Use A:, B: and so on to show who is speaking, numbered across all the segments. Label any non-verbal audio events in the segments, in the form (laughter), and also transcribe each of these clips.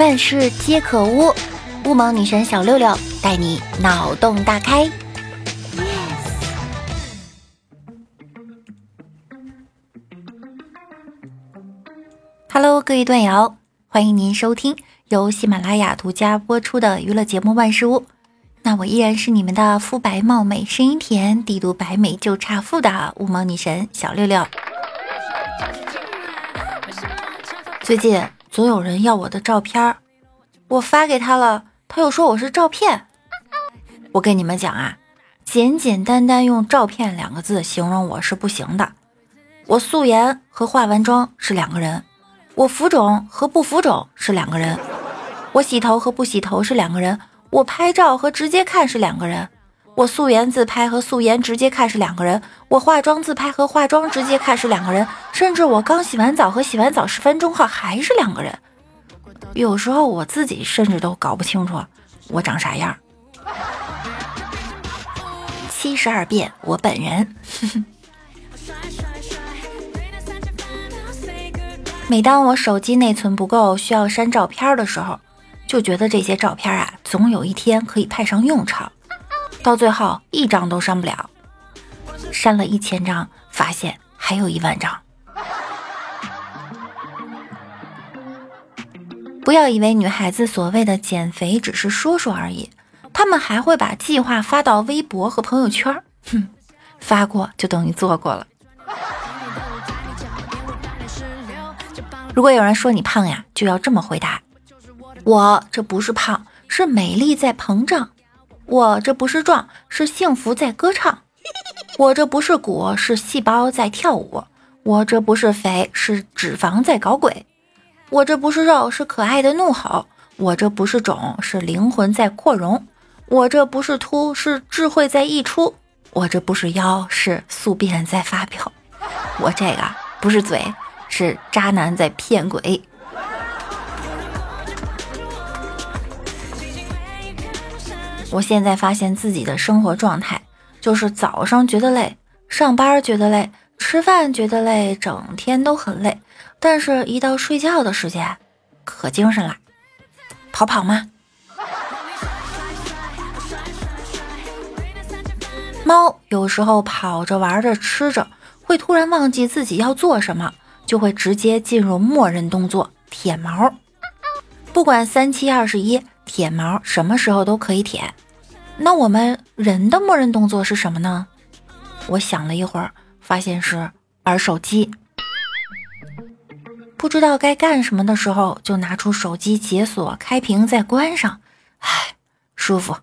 A: 万事皆可污，乌蒙女神小六六带你脑洞大开。Hello，各位段友，欢迎您收听由喜马拉雅独家播出的娱乐节目《万事屋》。那我依然是你们的肤白貌美、声音甜、帝都白美就差富的乌蒙女神小六六。最近。总有人要我的照片我发给他了，他又说我是照片。我跟你们讲啊，简简单单用“照片”两个字形容我是不行的。我素颜和化完妆是两个人，我浮肿和不浮肿是两个人，我洗头和不洗头是两个人，我拍照和直接看是两个人。我素颜自拍和素颜直接看是两个人，我化妆自拍和化妆直接看是两个人，甚至我刚洗完澡和洗完澡十分钟后还是两个人。有时候我自己甚至都搞不清楚我长啥样。七十二变，我本人。每当我手机内存不够需要删照片的时候，就觉得这些照片啊，总有一天可以派上用场。到最后一张都删不了，删了一千张，发现还有一万张。不要以为女孩子所谓的减肥只是说说而已，她们还会把计划发到微博和朋友圈。哼，发过就等于做过了。如果有人说你胖呀，就要这么回答：我这不是胖，是美丽在膨胀。我这不是壮，是幸福在歌唱；我这不是骨，是细胞在跳舞；我这不是肥，是脂肪在搞鬼；我这不是肉，是可爱的怒吼；我这不是肿，是灵魂在扩容；我这不是秃，是智慧在溢出；我这不是腰，是宿便在发表；我这个不是嘴，是渣男在骗鬼。我现在发现自己的生活状态，就是早上觉得累，上班觉得累，吃饭觉得累，整天都很累。但是，一到睡觉的时间，可精神了。跑跑吗？猫有时候跑着玩着吃着，会突然忘记自己要做什么，就会直接进入默认动作舔毛。不管三七二十一。舔毛什么时候都可以舔，那我们人的默认动作是什么呢？我想了一会儿，发现是玩手机。不知道该干什么的时候，就拿出手机解锁、开屏再关上，唉，舒服。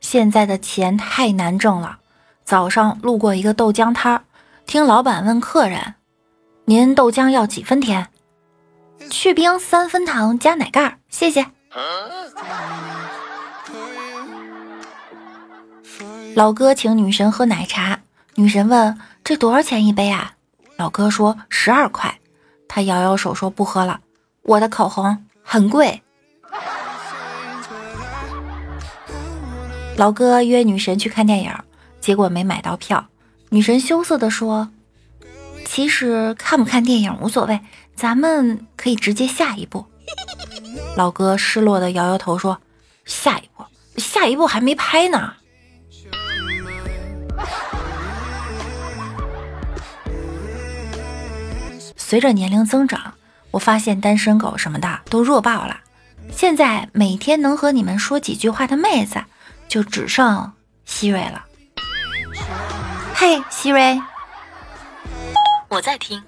A: 现在的钱太难挣了。早上路过一个豆浆摊儿，听老板问客人。您豆浆要几分甜？去冰三分糖加奶盖，谢谢。(laughs) 老哥请女神喝奶茶，女神问这多少钱一杯啊？老哥说十二块。他摇摇手说不喝了，我的口红很贵。老哥约女神去看电影，结果没买到票，女神羞涩地说。其实看不看电影无所谓，咱们可以直接下一步。老哥失落的摇摇头说：“下一步，下一步还没拍呢。”随着年龄增长，我发现单身狗什么的都弱爆了。现在每天能和你们说几句话的妹子，就只剩希瑞了。嘿，希瑞。我在听。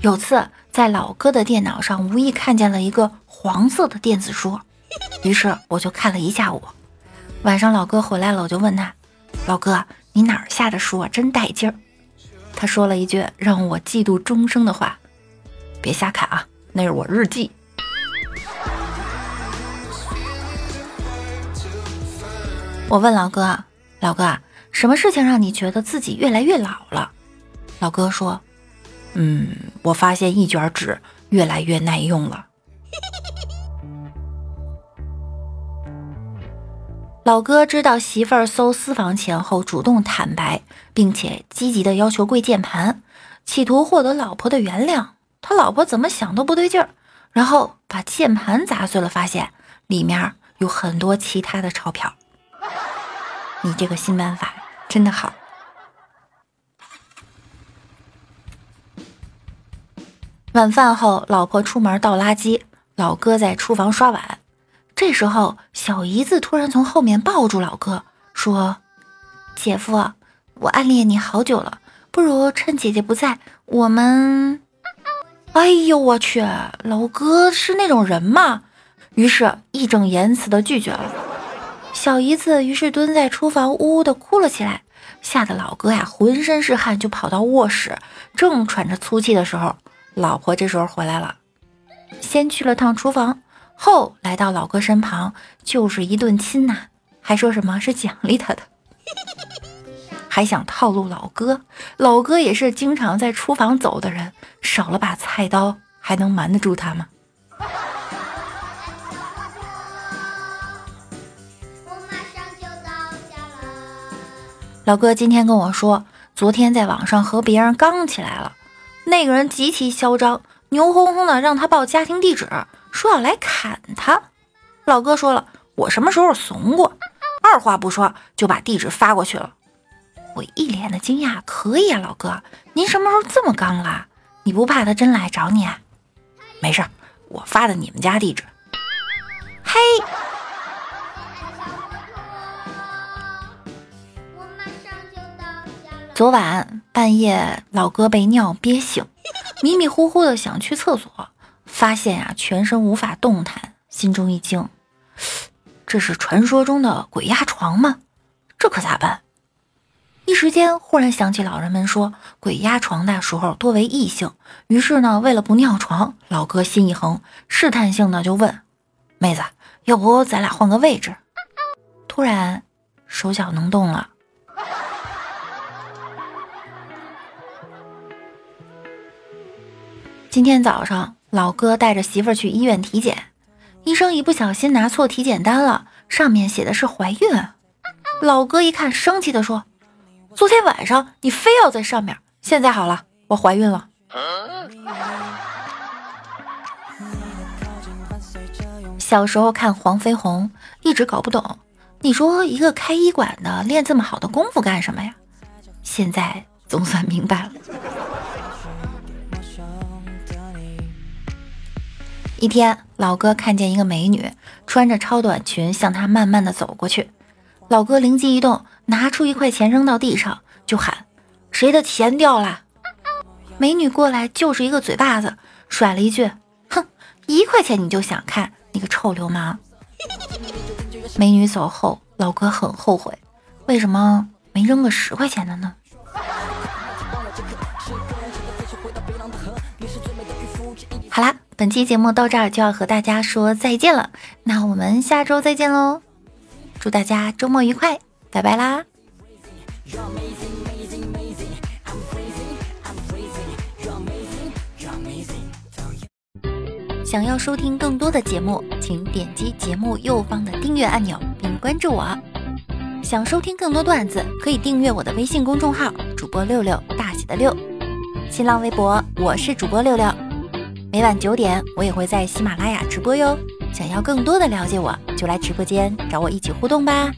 A: 有次在老哥的电脑上无意看见了一个黄色的电子书，于是我就看了一下午。晚上老哥回来了，我就问他：“老哥，你哪儿下的书啊？真带劲儿。”他说了一句让我嫉妒终生的话：“别瞎看啊，那是我日记。”我问老哥：“老哥。”什么事情让你觉得自己越来越老了？老哥说：“嗯，我发现一卷纸越来越耐用了。(laughs) ”老哥知道媳妇儿搜私房钱后主动坦白，并且积极的要求跪键盘，企图获得老婆的原谅。他老婆怎么想都不对劲儿，然后把键盘砸碎了，发现里面有很多其他的钞票。你这个新办法真的好。晚饭后，老婆出门倒垃圾，老哥在厨房刷碗。这时候，小姨子突然从后面抱住老哥，说：“姐夫，我暗恋你好久了，不如趁姐姐不在，我们……哎呦我去，老哥是那种人吗？”于是义正言辞的拒绝了。小姨子于是蹲在厨房呜呜的哭了起来，吓得老哥呀浑身是汗，就跑到卧室，正喘着粗气的时候，老婆这时候回来了，先去了趟厨房。后来到老哥身旁，就是一顿亲呐，还说什么是奖励他的，(laughs) 还想套路老哥。老哥也是经常在厨房走的人，少了把菜刀，还能瞒得住他吗？老哥今天跟我说，昨天在网上和别人刚起来了，那个人极其嚣张，牛哄哄的让他报家庭地址。说要来砍他，老哥说了，我什么时候怂过？二话不说就把地址发过去了。我一脸的惊讶，可以啊，老哥，您什么时候这么刚了？你不怕他真来找你？啊？没事，我发的你们家地址。嘿，昨晚半夜，老哥被尿憋醒，(laughs) 迷迷糊糊的想去厕所。发现呀，全身无法动弹，心中一惊，这是传说中的鬼压床吗？这可咋办？一时间忽然想起老人们说，鬼压床的时候多为异性。于是呢，为了不尿床，老哥心一横，试探性的就问妹子：“要不咱俩换个位置？”突然手脚能动了。今天早上。老哥带着媳妇儿去医院体检，医生一不小心拿错体检单了，上面写的是怀孕。老哥一看，生气的说：“昨天晚上你非要在上面，现在好了，我怀孕了。”小时候看黄飞鸿，一直搞不懂，你说一个开医馆的练这么好的功夫干什么呀？现在总算明白了。一天，老哥看见一个美女穿着超短裙向他慢慢的走过去，老哥灵机一动，拿出一块钱扔到地上，就喊：“谁的钱掉了？”美女过来就是一个嘴巴子，甩了一句：“哼，一块钱你就想看，你个臭流氓！” (laughs) 美女走后，老哥很后悔，为什么没扔个十块钱的呢？好啦。本期节目到这儿就要和大家说再见了，那我们下周再见喽！祝大家周末愉快，拜拜啦！想要收听更多的节目，请点击节目右方的订阅按钮并关注我。想收听更多段子，可以订阅我的微信公众号“主播六六大写的六”，新浪微博我是主播六六。每晚九点，我也会在喜马拉雅直播哟。想要更多的了解我，就来直播间找我一起互动吧。